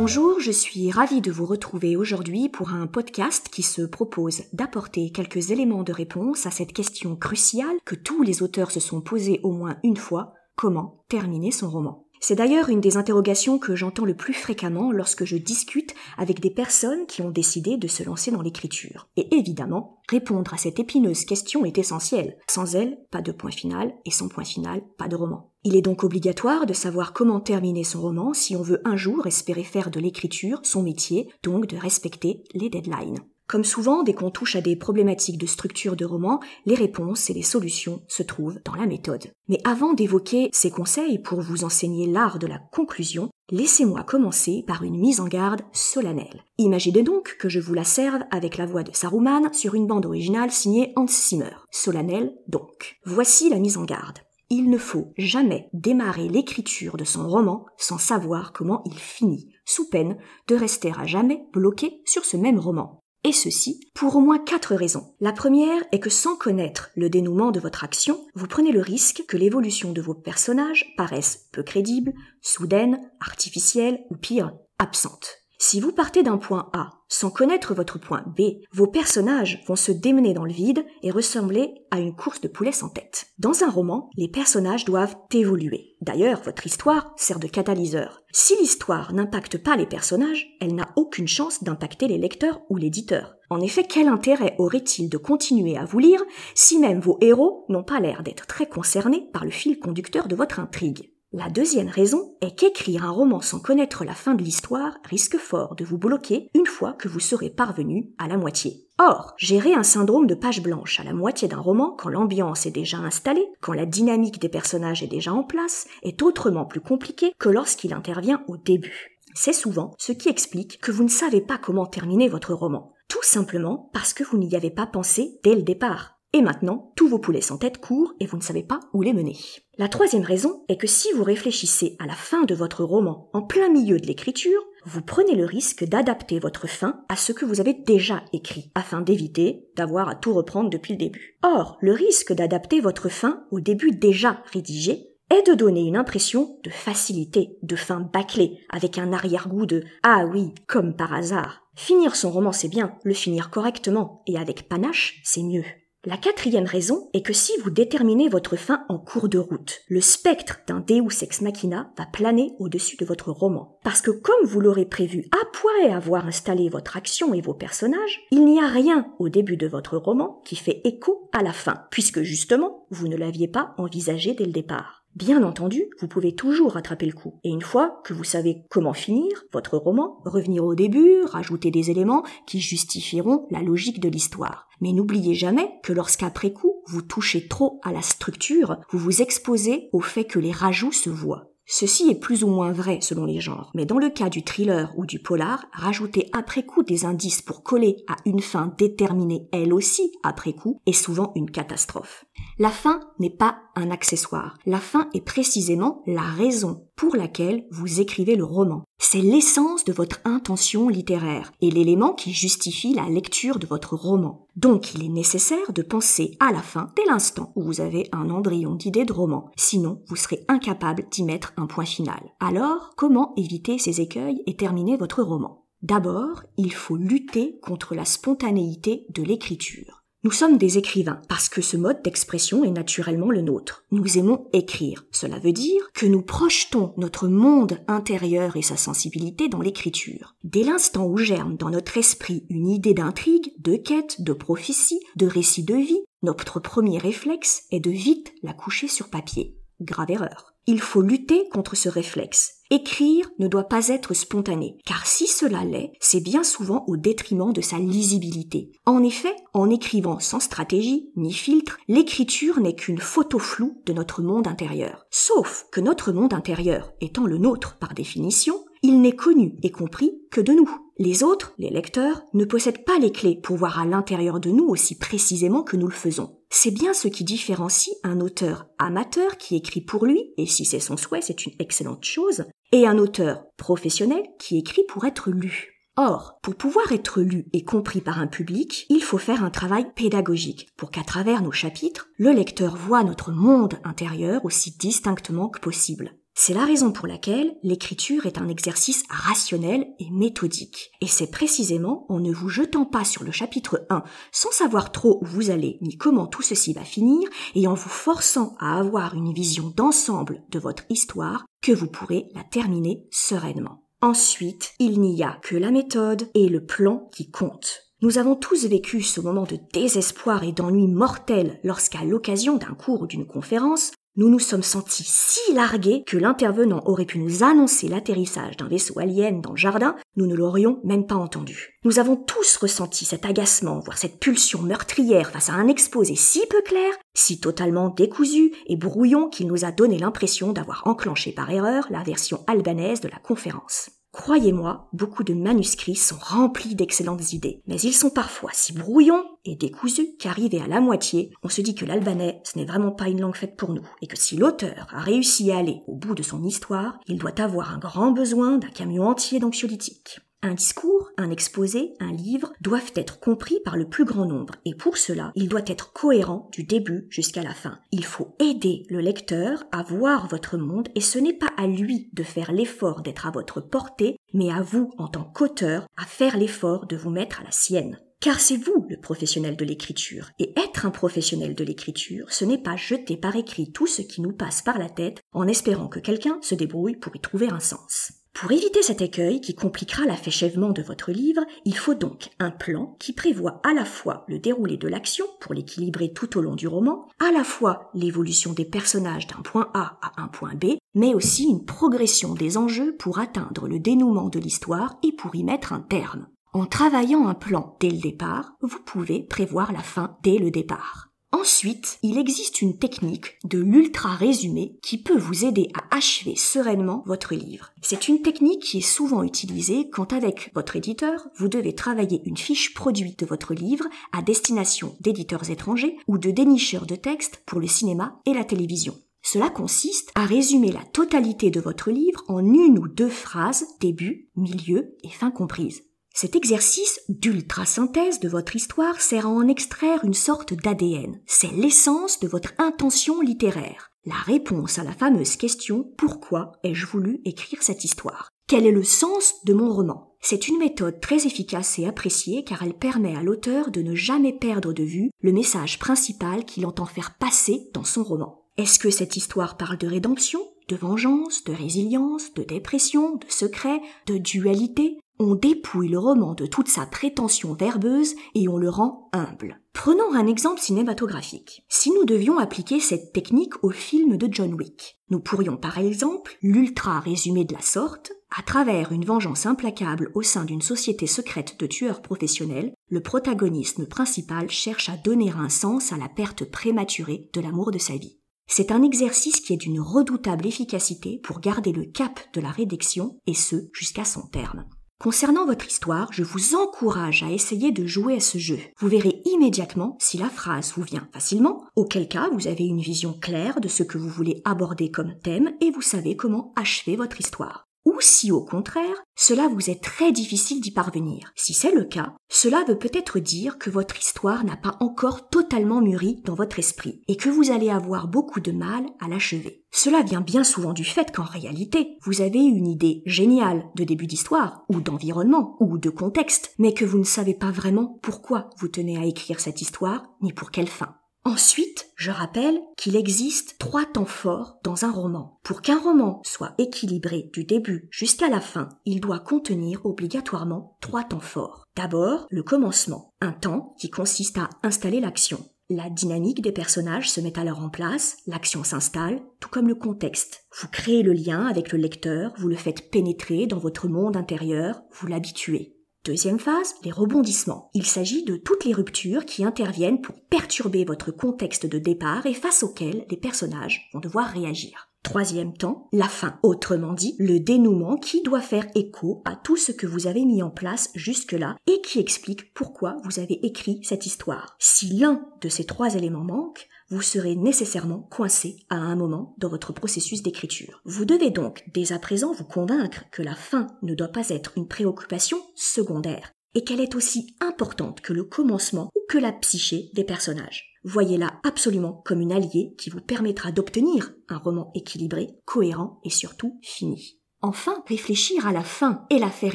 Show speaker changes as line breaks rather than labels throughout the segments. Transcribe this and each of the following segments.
Bonjour, je suis ravie de vous retrouver aujourd'hui pour un podcast qui se propose d'apporter quelques éléments de réponse à cette question cruciale que tous les auteurs se sont posés au moins une fois, comment terminer son roman? C'est d'ailleurs une des interrogations que j'entends le plus fréquemment lorsque je discute avec des personnes qui ont décidé de se lancer dans l'écriture. Et évidemment, répondre à cette épineuse question est essentiel. Sans elle, pas de point final, et sans point final, pas de roman. Il est donc obligatoire de savoir comment terminer son roman si on veut un jour espérer faire de l'écriture son métier, donc de respecter les deadlines. Comme souvent, dès qu'on touche à des problématiques de structure de roman, les réponses et les solutions se trouvent dans la méthode. Mais avant d'évoquer ces conseils pour vous enseigner l'art de la conclusion, laissez-moi commencer par une mise en garde solennelle. Imaginez donc que je vous la serve avec la voix de Saruman sur une bande originale signée Hans Zimmer. Solennelle donc. Voici la mise en garde. Il ne faut jamais démarrer l'écriture de son roman sans savoir comment il finit, sous peine de rester à jamais bloqué sur ce même roman. Et ceci pour au moins quatre raisons. La première est que sans connaître le dénouement de votre action, vous prenez le risque que l'évolution de vos personnages paraisse peu crédible, soudaine, artificielle ou pire, absente. Si vous partez d'un point A sans connaître votre point B, vos personnages vont se démener dans le vide et ressembler à une course de poulets sans tête. Dans un roman, les personnages doivent évoluer. D'ailleurs, votre histoire sert de catalyseur. Si l'histoire n'impacte pas les personnages, elle n'a aucune chance d'impacter les lecteurs ou l'éditeur. En effet, quel intérêt aurait-il de continuer à vous lire si même vos héros n'ont pas l'air d'être très concernés par le fil conducteur de votre intrigue? La deuxième raison est qu'écrire un roman sans connaître la fin de l'histoire risque fort de vous bloquer une fois que vous serez parvenu à la moitié. Or, gérer un syndrome de page blanche à la moitié d'un roman quand l'ambiance est déjà installée, quand la dynamique des personnages est déjà en place, est autrement plus compliqué que lorsqu'il intervient au début. C'est souvent ce qui explique que vous ne savez pas comment terminer votre roman, tout simplement parce que vous n'y avez pas pensé dès le départ. Et maintenant, tous vos poulets sans tête courent et vous ne savez pas où les mener. La troisième raison est que si vous réfléchissez à la fin de votre roman en plein milieu de l'écriture, vous prenez le risque d'adapter votre fin à ce que vous avez déjà écrit, afin d'éviter d'avoir à tout reprendre depuis le début. Or, le risque d'adapter votre fin au début déjà rédigé est de donner une impression de facilité, de fin bâclée, avec un arrière-goût de ah oui, comme par hasard. Finir son roman c'est bien, le finir correctement et avec panache c'est mieux. La quatrième raison est que si vous déterminez votre fin en cours de route, le spectre d'un Deus ex machina va planer au-dessus de votre roman. Parce que comme vous l'aurez prévu après avoir installé votre action et vos personnages, il n'y a rien au début de votre roman qui fait écho à la fin, puisque justement, vous ne l'aviez pas envisagé dès le départ. Bien entendu, vous pouvez toujours rattraper le coup. Et une fois que vous savez comment finir votre roman, revenir au début, rajouter des éléments qui justifieront la logique de l'histoire. Mais n'oubliez jamais que lorsqu'après coup, vous touchez trop à la structure, vous vous exposez au fait que les rajouts se voient. Ceci est plus ou moins vrai selon les genres, mais dans le cas du thriller ou du polar, rajouter après coup des indices pour coller à une fin déterminée elle aussi après coup est souvent une catastrophe. La fin n'est pas un accessoire. La fin est précisément la raison pour laquelle vous écrivez le roman. C'est l'essence de votre intention littéraire et l'élément qui justifie la lecture de votre roman. Donc il est nécessaire de penser à la fin dès l'instant où vous avez un embryon d'idée de roman. Sinon, vous serez incapable d'y mettre un point final. Alors, comment éviter ces écueils et terminer votre roman? D'abord, il faut lutter contre la spontanéité de l'écriture. Nous sommes des écrivains parce que ce mode d'expression est naturellement le nôtre. Nous aimons écrire. Cela veut dire que nous projetons notre monde intérieur et sa sensibilité dans l'écriture. Dès l'instant où germe dans notre esprit une idée d'intrigue, de quête, de prophétie, de récit de vie, notre premier réflexe est de vite la coucher sur papier. Grave erreur. Il faut lutter contre ce réflexe. Écrire ne doit pas être spontané, car si cela l'est, c'est bien souvent au détriment de sa lisibilité. En effet, en écrivant sans stratégie ni filtre, l'écriture n'est qu'une photo floue de notre monde intérieur. Sauf que notre monde intérieur étant le nôtre par définition, il n'est connu et compris que de nous. Les autres, les lecteurs, ne possèdent pas les clés pour voir à l'intérieur de nous aussi précisément que nous le faisons. C'est bien ce qui différencie un auteur amateur qui écrit pour lui, et si c'est son souhait, c'est une excellente chose, et un auteur professionnel qui écrit pour être lu. Or, pour pouvoir être lu et compris par un public, il faut faire un travail pédagogique pour qu'à travers nos chapitres, le lecteur voit notre monde intérieur aussi distinctement que possible. C'est la raison pour laquelle l'écriture est un exercice rationnel et méthodique. Et c'est précisément en ne vous jetant pas sur le chapitre 1 sans savoir trop où vous allez ni comment tout ceci va finir et en vous forçant à avoir une vision d'ensemble de votre histoire que vous pourrez la terminer sereinement. Ensuite, il n'y a que la méthode et le plan qui comptent. Nous avons tous vécu ce moment de désespoir et d'ennui mortel lorsqu'à l'occasion d'un cours ou d'une conférence, nous nous sommes sentis si largués que l'intervenant aurait pu nous annoncer l'atterrissage d'un vaisseau alien dans le jardin, nous ne l'aurions même pas entendu. Nous avons tous ressenti cet agacement, voire cette pulsion meurtrière face à un exposé si peu clair, si totalement décousu et brouillon qu'il nous a donné l'impression d'avoir enclenché par erreur la version albanaise de la conférence. Croyez-moi, beaucoup de manuscrits sont remplis d'excellentes idées, mais ils sont parfois si brouillons et décousus qu'arrivés à la moitié, on se dit que l'albanais, ce n'est vraiment pas une langue faite pour nous, et que si l'auteur a réussi à aller au bout de son histoire, il doit avoir un grand besoin d'un camion entier d'anxiolytiques. Un discours, un exposé, un livre doivent être compris par le plus grand nombre et pour cela, il doit être cohérent du début jusqu'à la fin. Il faut aider le lecteur à voir votre monde et ce n'est pas à lui de faire l'effort d'être à votre portée, mais à vous, en tant qu'auteur, à faire l'effort de vous mettre à la sienne. Car c'est vous le professionnel de l'écriture. Et être un professionnel de l'écriture, ce n'est pas jeter par écrit tout ce qui nous passe par la tête en espérant que quelqu'un se débrouille pour y trouver un sens. Pour éviter cet écueil qui compliquera l'affichèvement de votre livre, il faut donc un plan qui prévoit à la fois le déroulé de l'action pour l'équilibrer tout au long du roman, à la fois l'évolution des personnages d'un point A à un point B, mais aussi une progression des enjeux pour atteindre le dénouement de l'histoire et pour y mettre un terme. En travaillant un plan dès le départ, vous pouvez prévoir la fin dès le départ. Ensuite, il existe une technique de l'ultra résumé qui peut vous aider à achever sereinement votre livre. C'est une technique qui est souvent utilisée quand avec votre éditeur, vous devez travailler une fiche produit de votre livre à destination d'éditeurs étrangers ou de dénicheurs de textes pour le cinéma et la télévision. Cela consiste à résumer la totalité de votre livre en une ou deux phrases, début, milieu et fin comprise. Cet exercice d'ultra-synthèse de votre histoire sert à en extraire une sorte d'ADN. C'est l'essence de votre intention littéraire. La réponse à la fameuse question Pourquoi ai-je voulu écrire cette histoire? Quel est le sens de mon roman? C'est une méthode très efficace et appréciée car elle permet à l'auteur de ne jamais perdre de vue le message principal qu'il entend faire passer dans son roman. Est-ce que cette histoire parle de rédemption, de vengeance, de résilience, de dépression, de secret, de dualité? On dépouille le roman de toute sa prétention verbeuse et on le rend humble. Prenons un exemple cinématographique. Si nous devions appliquer cette technique au film de John Wick, nous pourrions par exemple l'ultra résumer de la sorte, à travers une vengeance implacable au sein d'une société secrète de tueurs professionnels, le protagoniste principal cherche à donner un sens à la perte prématurée de l'amour de sa vie. C'est un exercice qui est d'une redoutable efficacité pour garder le cap de la rédaction et ce jusqu'à son terme. Concernant votre histoire, je vous encourage à essayer de jouer à ce jeu. Vous verrez immédiatement si la phrase vous vient facilement, auquel cas vous avez une vision claire de ce que vous voulez aborder comme thème et vous savez comment achever votre histoire ou si au contraire, cela vous est très difficile d'y parvenir. Si c'est le cas, cela veut peut-être dire que votre histoire n'a pas encore totalement mûri dans votre esprit et que vous allez avoir beaucoup de mal à l'achever. Cela vient bien souvent du fait qu'en réalité, vous avez une idée géniale de début d'histoire, ou d'environnement, ou de contexte, mais que vous ne savez pas vraiment pourquoi vous tenez à écrire cette histoire, ni pour quelle fin. Ensuite, je rappelle qu'il existe trois temps forts dans un roman. Pour qu'un roman soit équilibré du début jusqu'à la fin, il doit contenir obligatoirement trois temps forts. D'abord, le commencement, un temps qui consiste à installer l'action. La dynamique des personnages se met alors en place, l'action s'installe, tout comme le contexte. Vous créez le lien avec le lecteur, vous le faites pénétrer dans votre monde intérieur, vous l'habituez. Deuxième phase, les rebondissements. Il s'agit de toutes les ruptures qui interviennent pour perturber votre contexte de départ et face auxquelles les personnages vont devoir réagir. Troisième temps, la fin, autrement dit, le dénouement qui doit faire écho à tout ce que vous avez mis en place jusque-là et qui explique pourquoi vous avez écrit cette histoire. Si l'un de ces trois éléments manque, vous serez nécessairement coincé à un moment dans votre processus d'écriture. Vous devez donc dès à présent vous convaincre que la fin ne doit pas être une préoccupation secondaire et qu'elle est aussi importante que le commencement ou que la psyché des personnages. Voyez-la absolument comme une alliée qui vous permettra d'obtenir un roman équilibré, cohérent et surtout fini. Enfin, réfléchir à la fin et la faire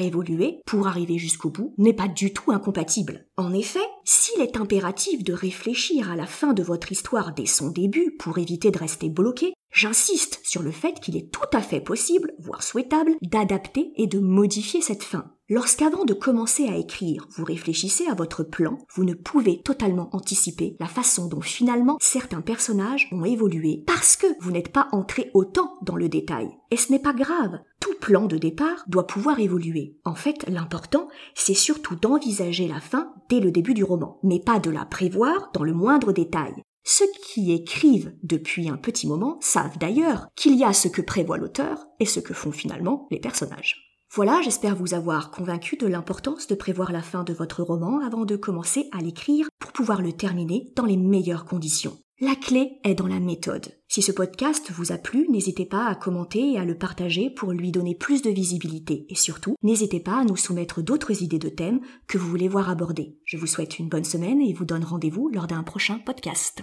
évoluer pour arriver jusqu'au bout n'est pas du tout incompatible. En effet, s'il est impératif de réfléchir à la fin de votre histoire dès son début pour éviter de rester bloqué, j'insiste sur le fait qu'il est tout à fait possible, voire souhaitable, d'adapter et de modifier cette fin. Lorsqu'avant de commencer à écrire, vous réfléchissez à votre plan, vous ne pouvez totalement anticiper la façon dont finalement certains personnages ont évolué parce que vous n'êtes pas entré autant dans le détail. Et ce n'est pas grave, tout plan de départ doit pouvoir évoluer. En fait, l'important, c'est surtout d'envisager la fin dès le début du roman, mais pas de la prévoir dans le moindre détail. Ceux qui écrivent depuis un petit moment savent d'ailleurs qu'il y a ce que prévoit l'auteur et ce que font finalement les personnages. Voilà, j'espère vous avoir convaincu de l'importance de prévoir la fin de votre roman avant de commencer à l'écrire pour pouvoir le terminer dans les meilleures conditions. La clé est dans la méthode. Si ce podcast vous a plu, n'hésitez pas à commenter et à le partager pour lui donner plus de visibilité. Et surtout, n'hésitez pas à nous soumettre d'autres idées de thèmes que vous voulez voir abordés. Je vous souhaite une bonne semaine et vous donne rendez-vous lors d'un prochain podcast.